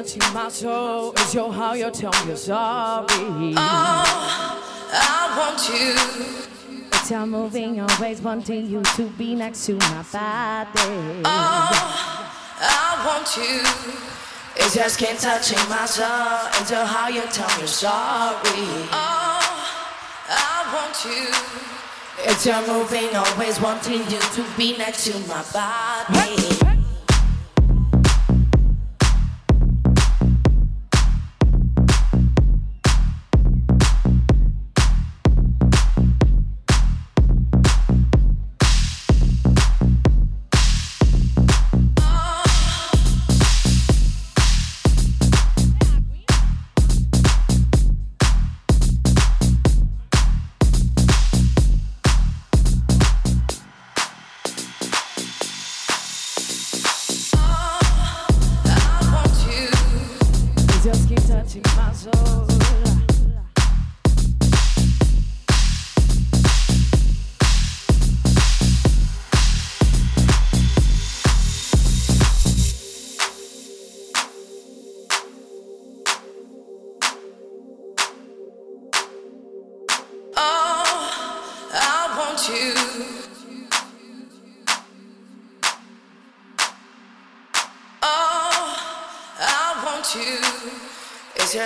your skin touching my soul? Is your how you tell me you're sorry? Oh, I want you. It's your moving, always wanting you to be next to my body. Oh, I want you. It's skin touching my soul. It's your how you tell me you're sorry. Oh, I want you. It's your moving, always wanting you to be next to my body.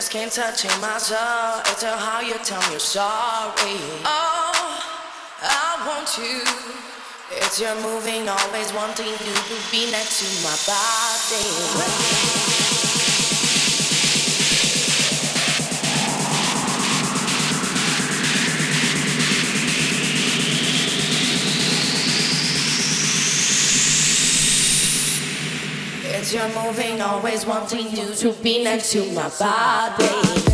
Skin touching my soul. It's how you tell me you're sorry. Oh, I want you. It's your moving, always wanting you to be next to my body. You're moving, always wanting you to be next to my body.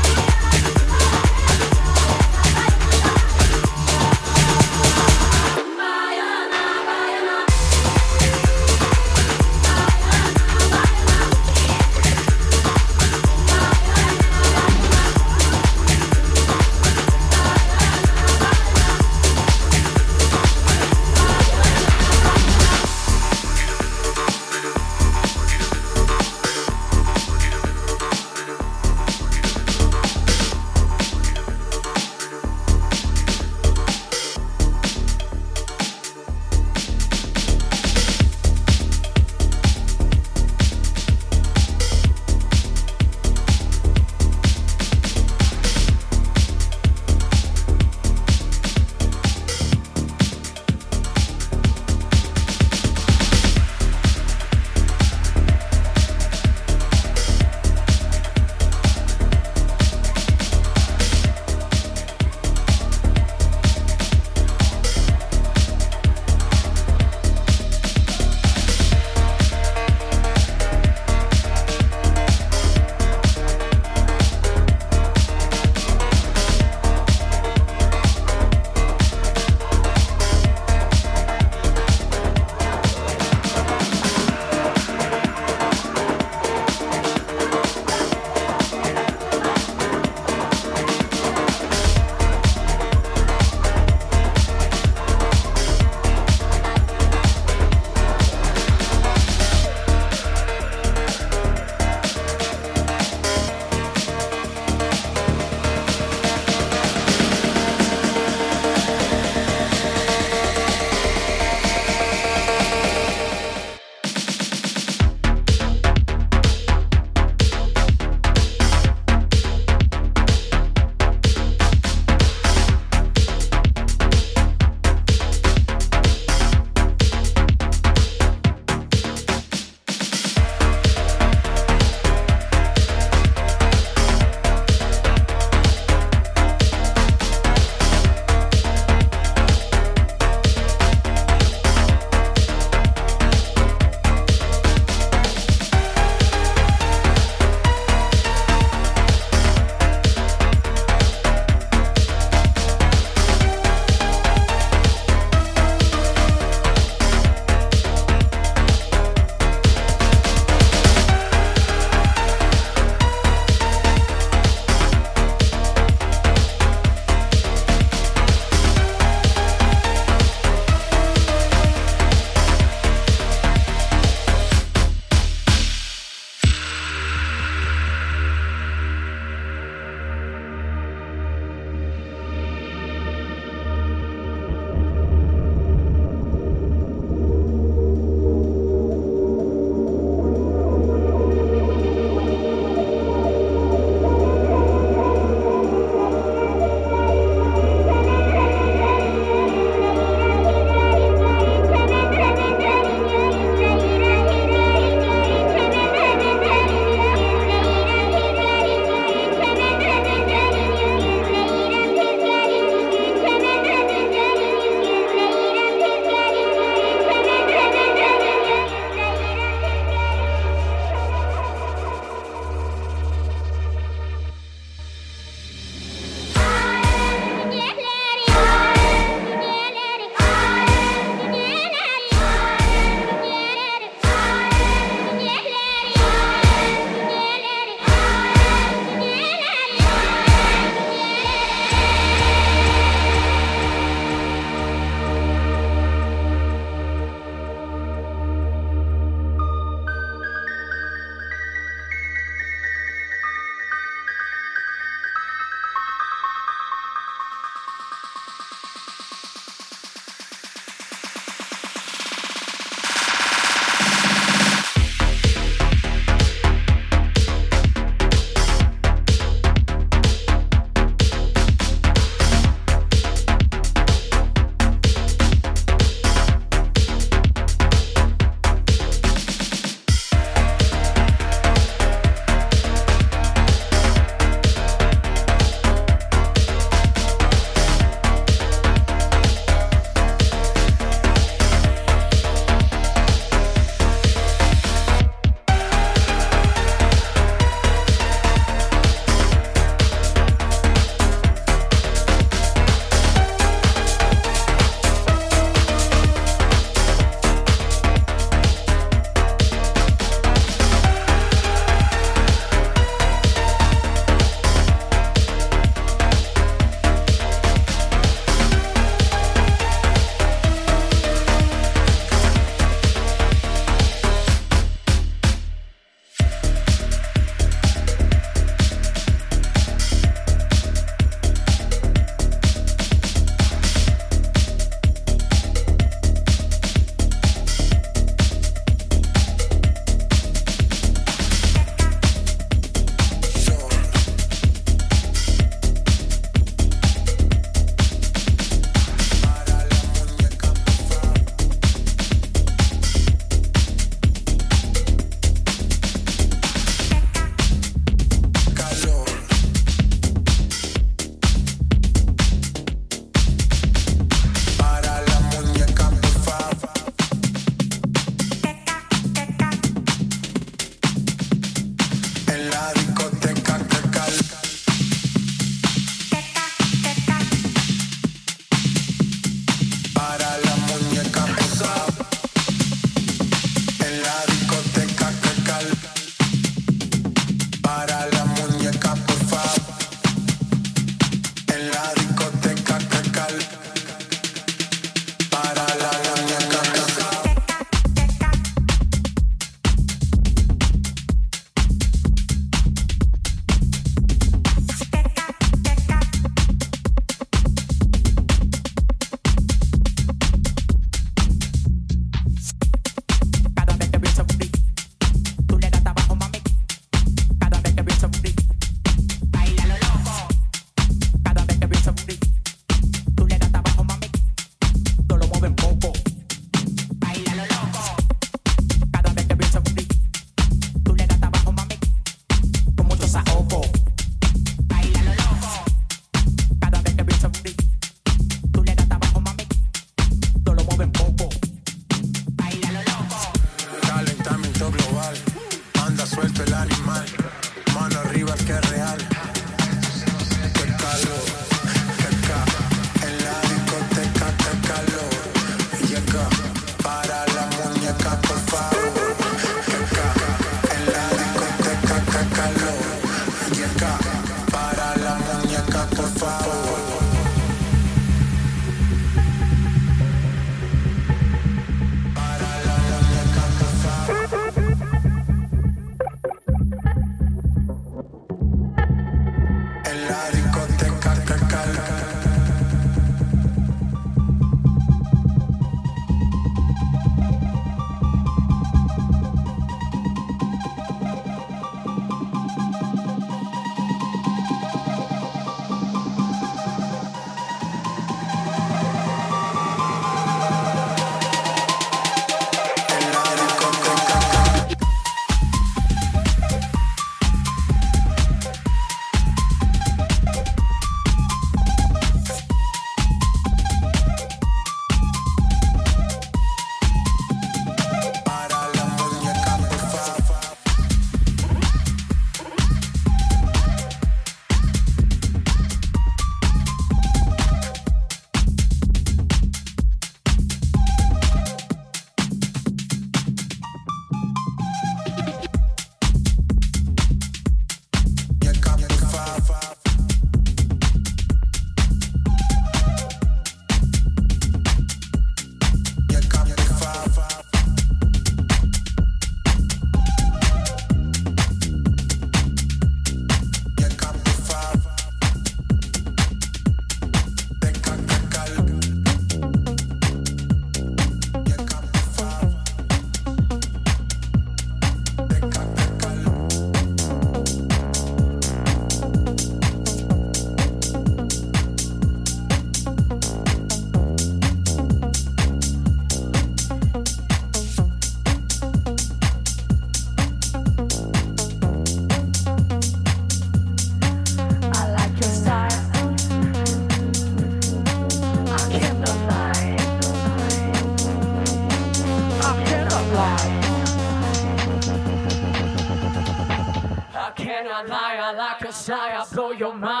blow your mind.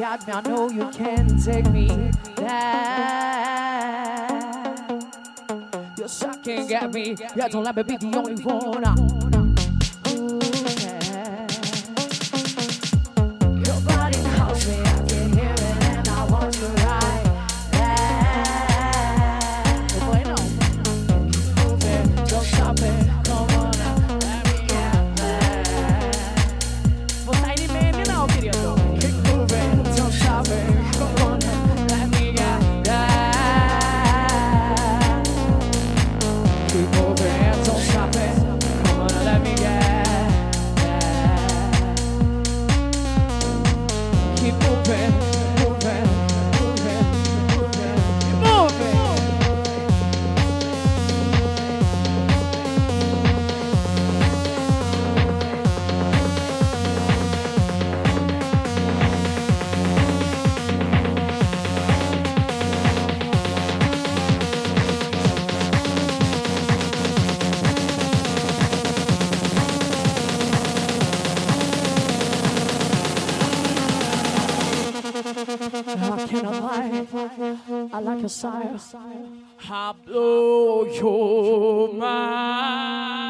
doubt. I know you can take me back. You're sucking at me. Yeah, don't let me be the only one. I like your sire. I blow your mind.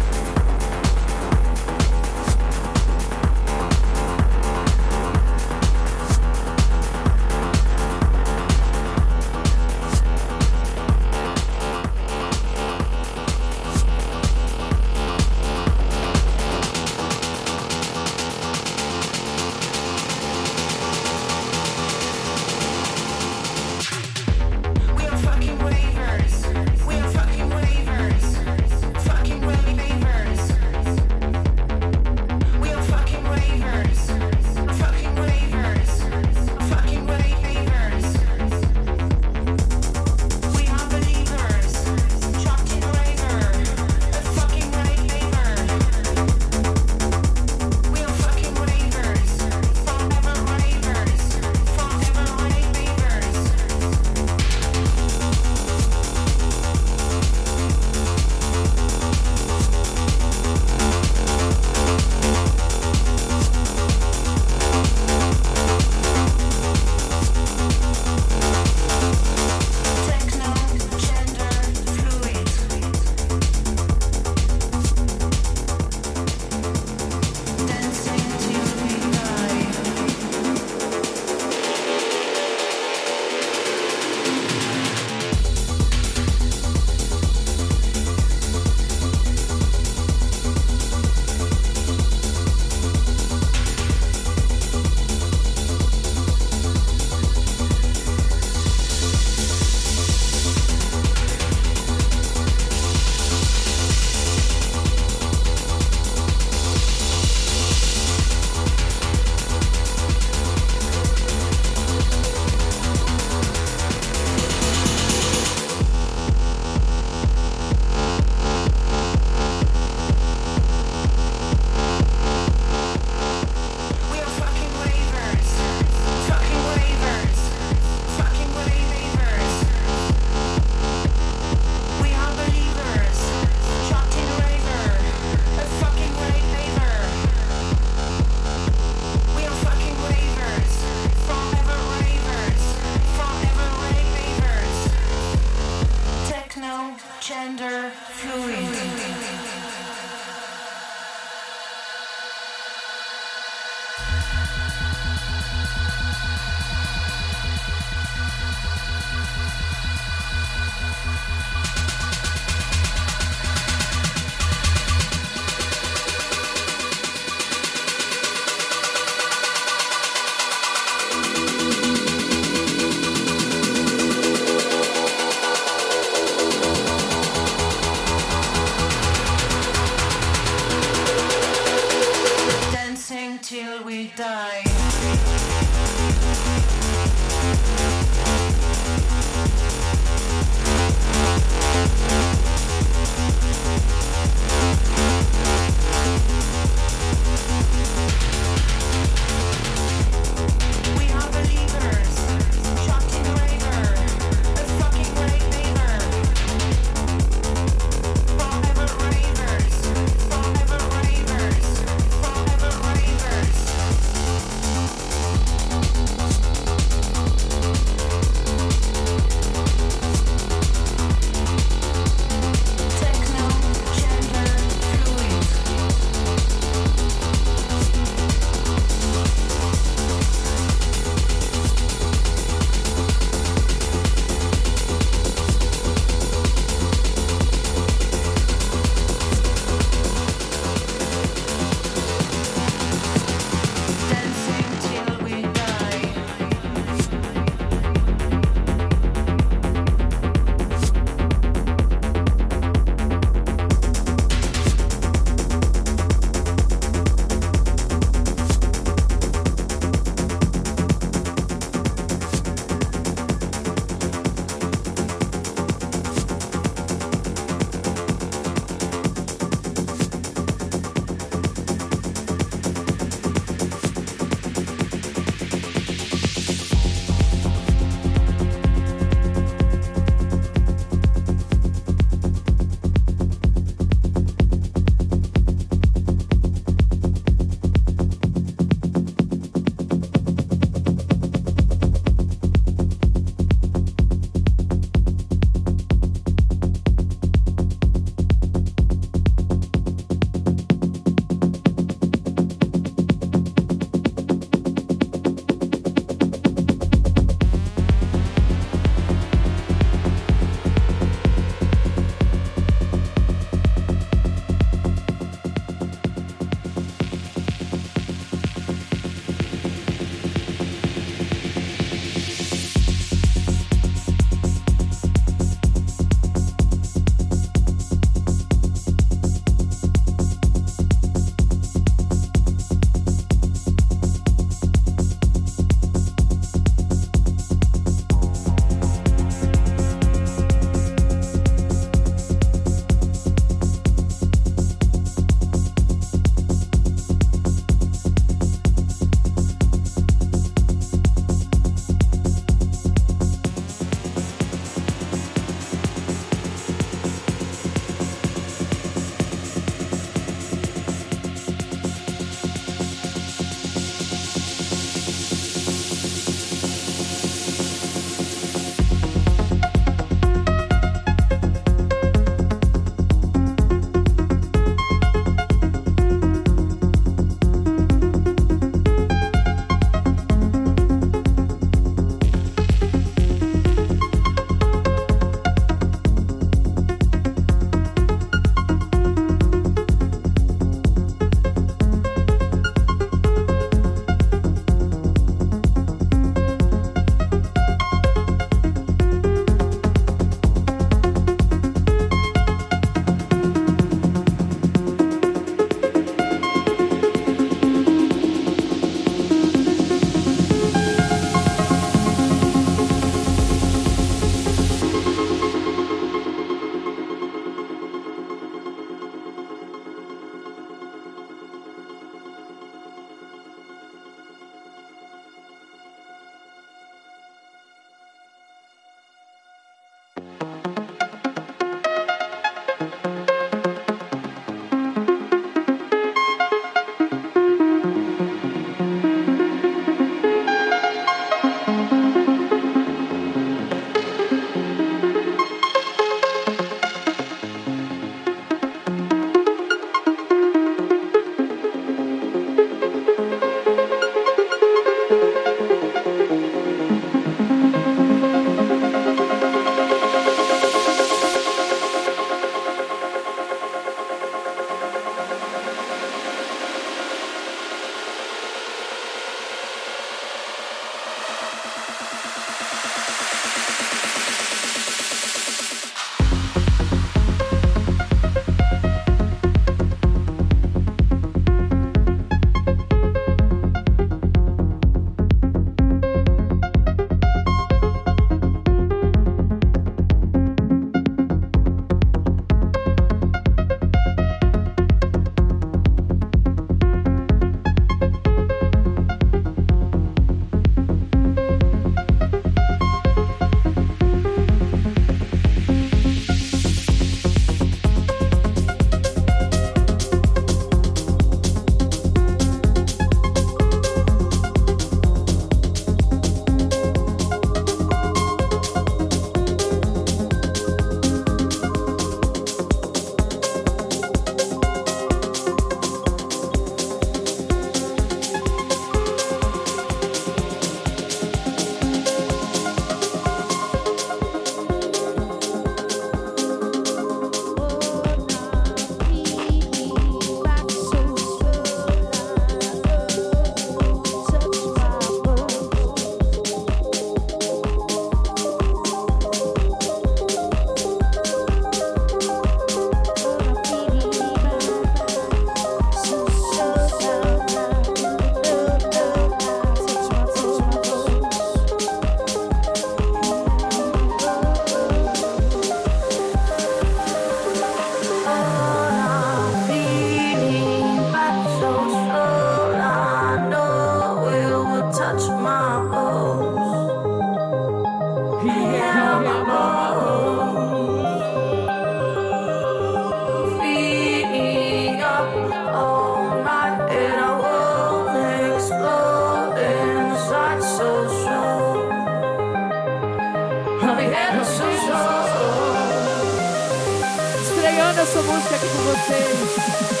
Essa música aqui com vocês.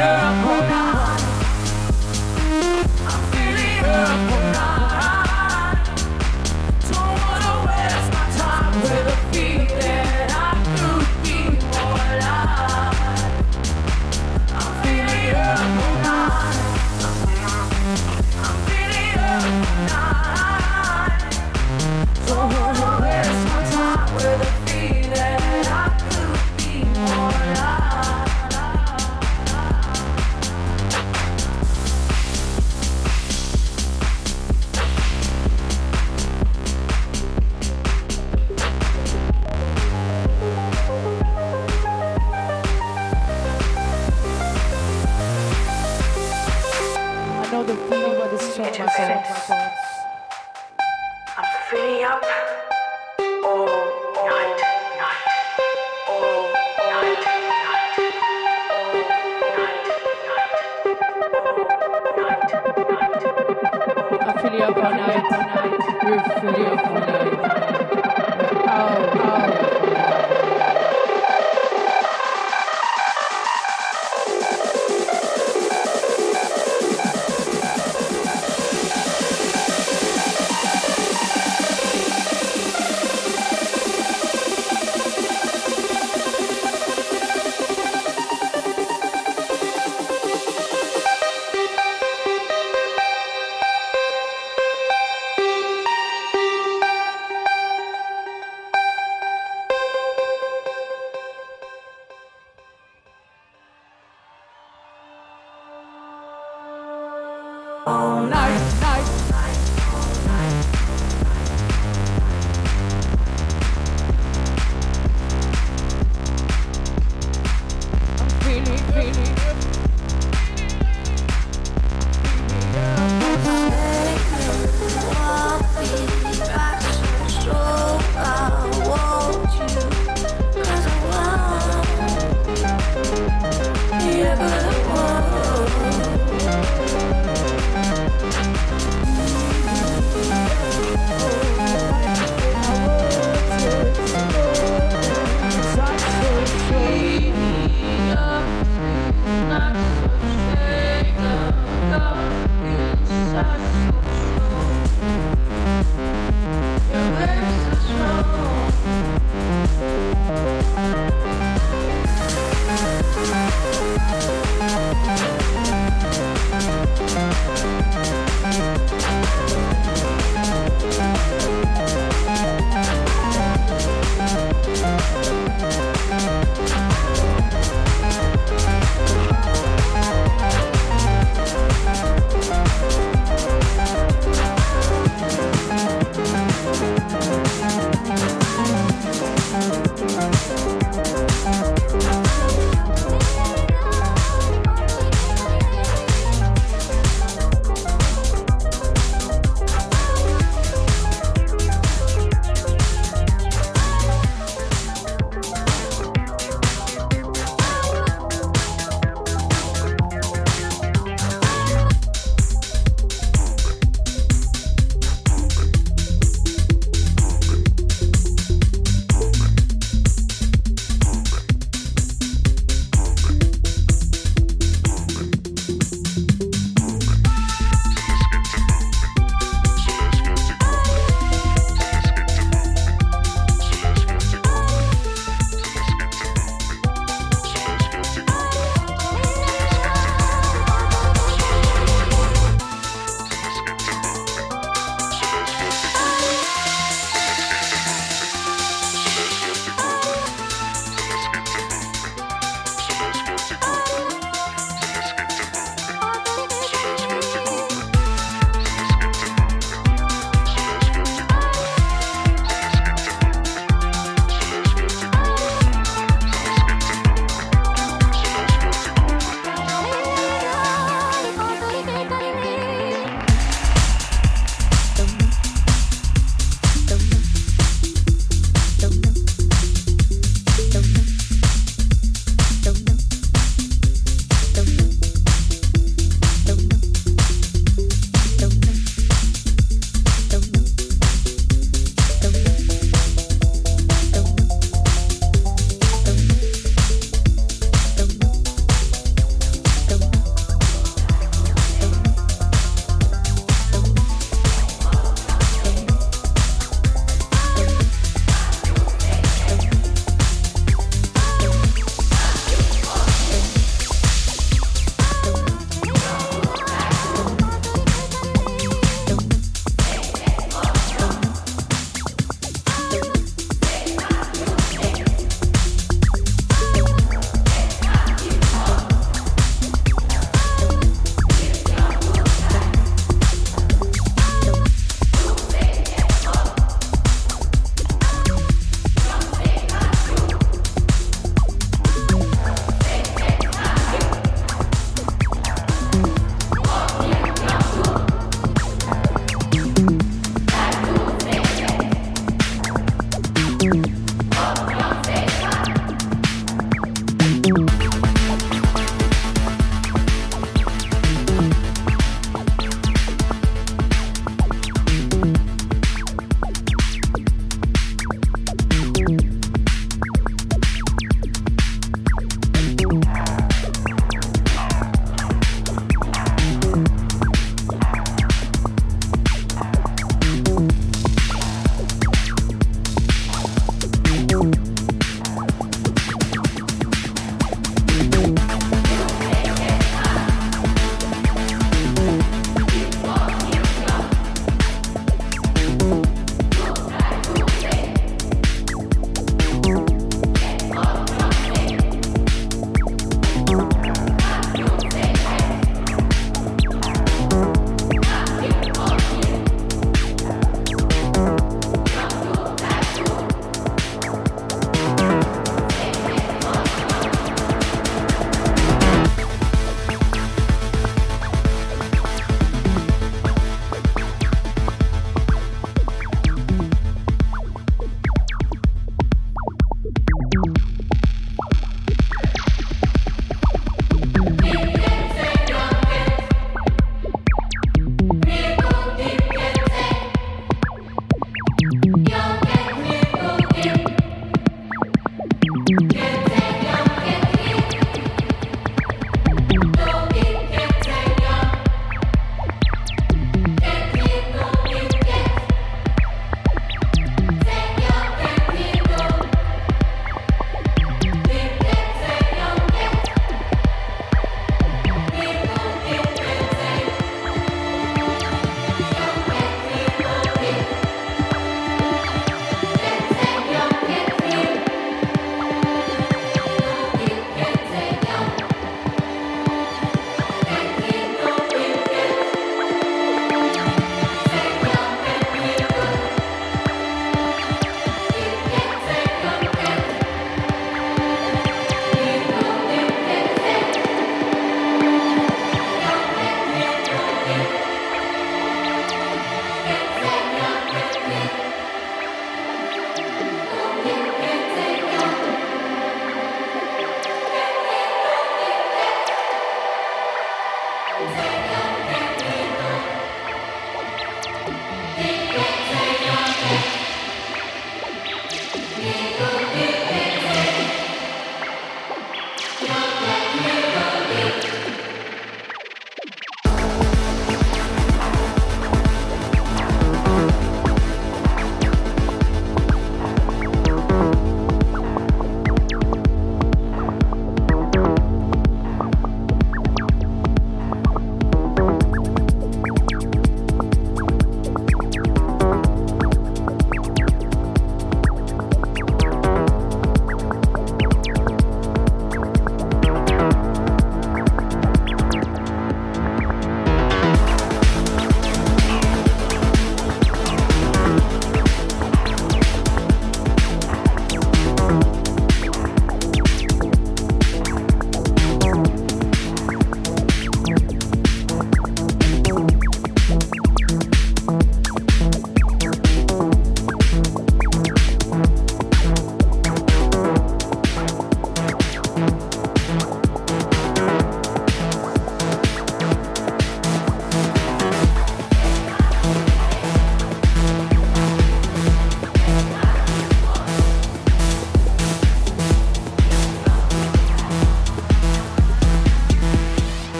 amo.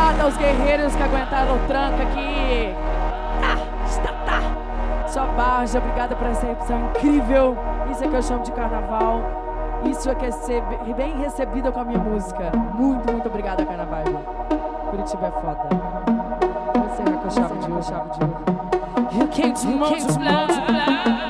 Obrigada aos guerreiros que aguentaram o tranco aqui. Tá, está, tá. Sua barja, obrigada por essa recepção incrível. Isso é que eu chamo de carnaval. Isso é que é ser bem recebida com a minha música. Muito, muito obrigada, carnaval. Curitiba é foda. Você é que eu chamo de ouro, chave de ouro. You came to.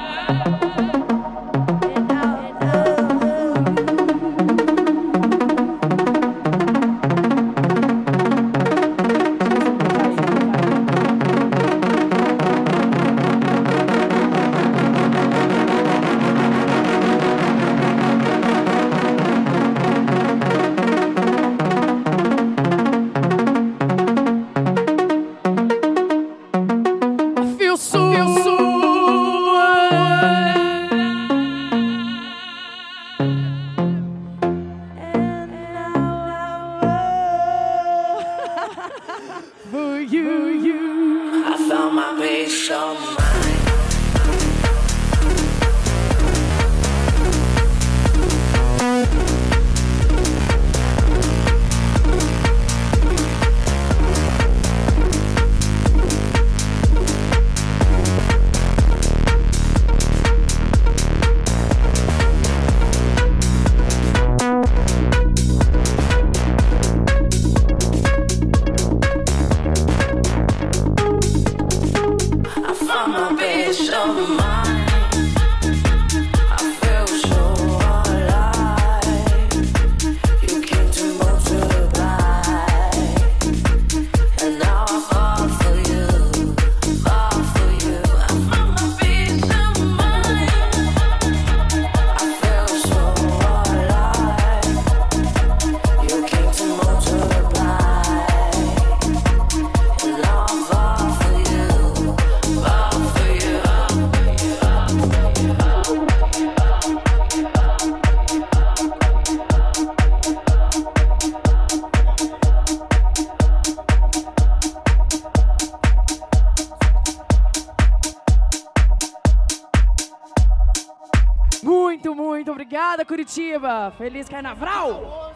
Curitiba. Feliz carnaval!